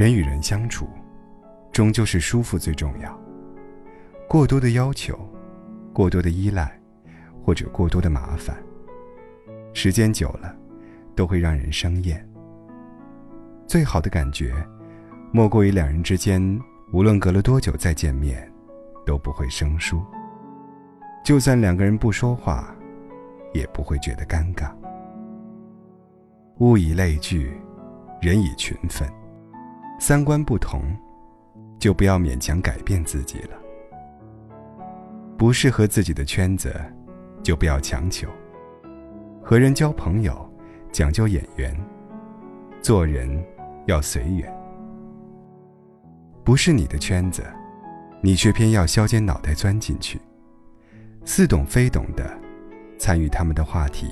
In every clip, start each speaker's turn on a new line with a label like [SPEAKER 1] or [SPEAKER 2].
[SPEAKER 1] 人与人相处，终究是舒服最重要。过多的要求，过多的依赖，或者过多的麻烦，时间久了，都会让人生厌。最好的感觉，莫过于两人之间，无论隔了多久再见面，都不会生疏。就算两个人不说话，也不会觉得尴尬。物以类聚，人以群分。三观不同，就不要勉强改变自己了。不适合自己的圈子，就不要强求。和人交朋友，讲究眼缘；做人要随缘。不是你的圈子，你却偏要削尖脑袋钻进去，似懂非懂的参与他们的话题，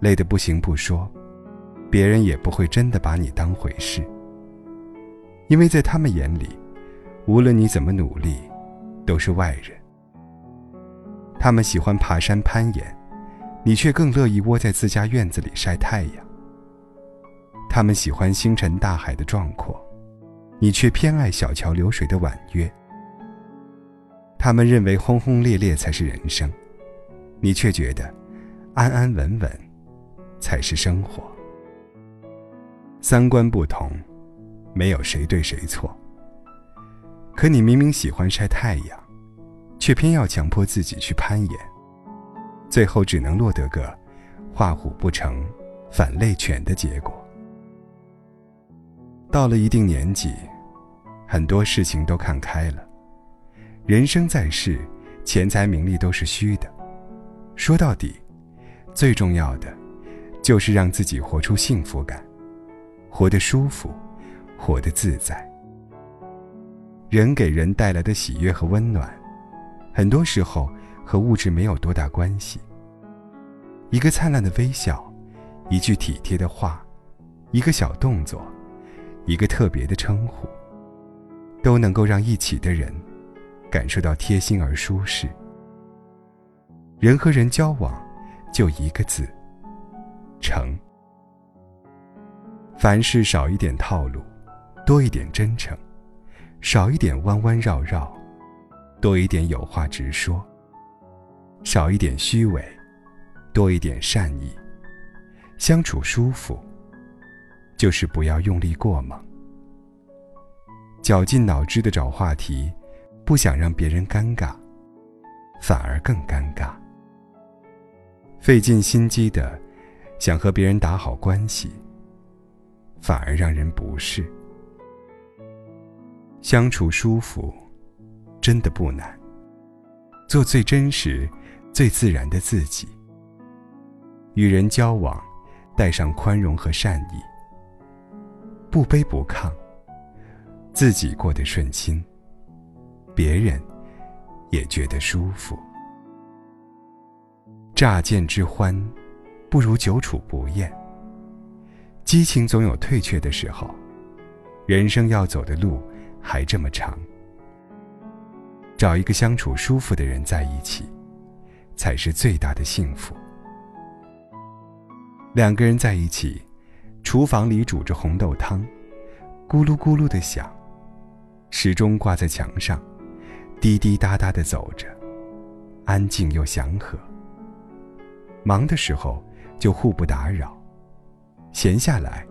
[SPEAKER 1] 累得不行不说，别人也不会真的把你当回事。因为在他们眼里，无论你怎么努力，都是外人。他们喜欢爬山攀岩，你却更乐意窝在自家院子里晒太阳。他们喜欢星辰大海的壮阔，你却偏爱小桥流水的婉约。他们认为轰轰烈烈才是人生，你却觉得安安稳稳才是生活。三观不同。没有谁对谁错。可你明明喜欢晒太阳，却偏要强迫自己去攀岩，最后只能落得个画虎不成反类犬的结果。到了一定年纪，很多事情都看开了。人生在世，钱财名利都是虚的。说到底，最重要的，就是让自己活出幸福感，活得舒服。活得自在。人给人带来的喜悦和温暖，很多时候和物质没有多大关系。一个灿烂的微笑，一句体贴的话，一个小动作，一个特别的称呼，都能够让一起的人感受到贴心而舒适。人和人交往，就一个字：诚。凡事少一点套路。多一点真诚，少一点弯弯绕绕；多一点有话直说，少一点虚伪；多一点善意。相处舒服，就是不要用力过猛。绞尽脑汁的找话题，不想让别人尴尬，反而更尴尬。费尽心机的想和别人打好关系，反而让人不适。相处舒服，真的不难。做最真实、最自然的自己。与人交往，带上宽容和善意，不卑不亢。自己过得顺心，别人也觉得舒服。乍见之欢，不如久处不厌。激情总有退却的时候，人生要走的路。还这么长，找一个相处舒服的人在一起，才是最大的幸福。两个人在一起，厨房里煮着红豆汤，咕噜咕噜的响，时钟挂在墙上，滴滴答答的走着，安静又祥和。忙的时候就互不打扰，闲下来，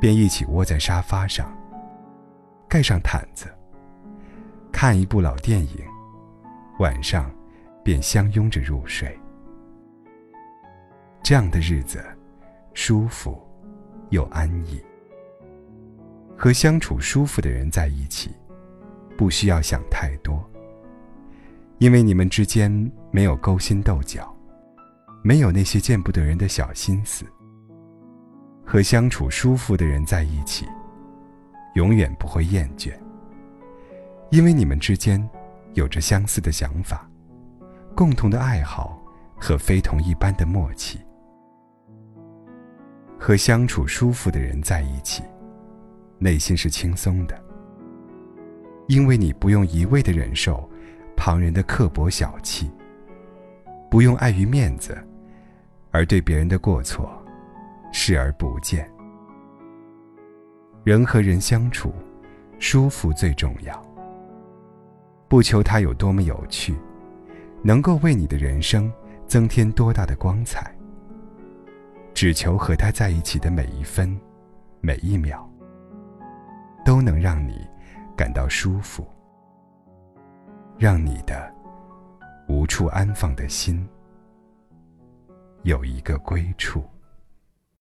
[SPEAKER 1] 便一起窝在沙发上。盖上毯子，看一部老电影，晚上便相拥着入睡。这样的日子，舒服又安逸。和相处舒服的人在一起，不需要想太多，因为你们之间没有勾心斗角，没有那些见不得人的小心思。和相处舒服的人在一起。永远不会厌倦，因为你们之间有着相似的想法、共同的爱好和非同一般的默契。和相处舒服的人在一起，内心是轻松的，因为你不用一味的忍受旁人的刻薄小气，不用碍于面子而对别人的过错视而不见。人和人相处，舒服最重要。不求它有多么有趣，能够为你的人生增添多大的光彩，只求和他在一起的每一分、每一秒，都能让你感到舒服，让你的无处安放的心有一个归处。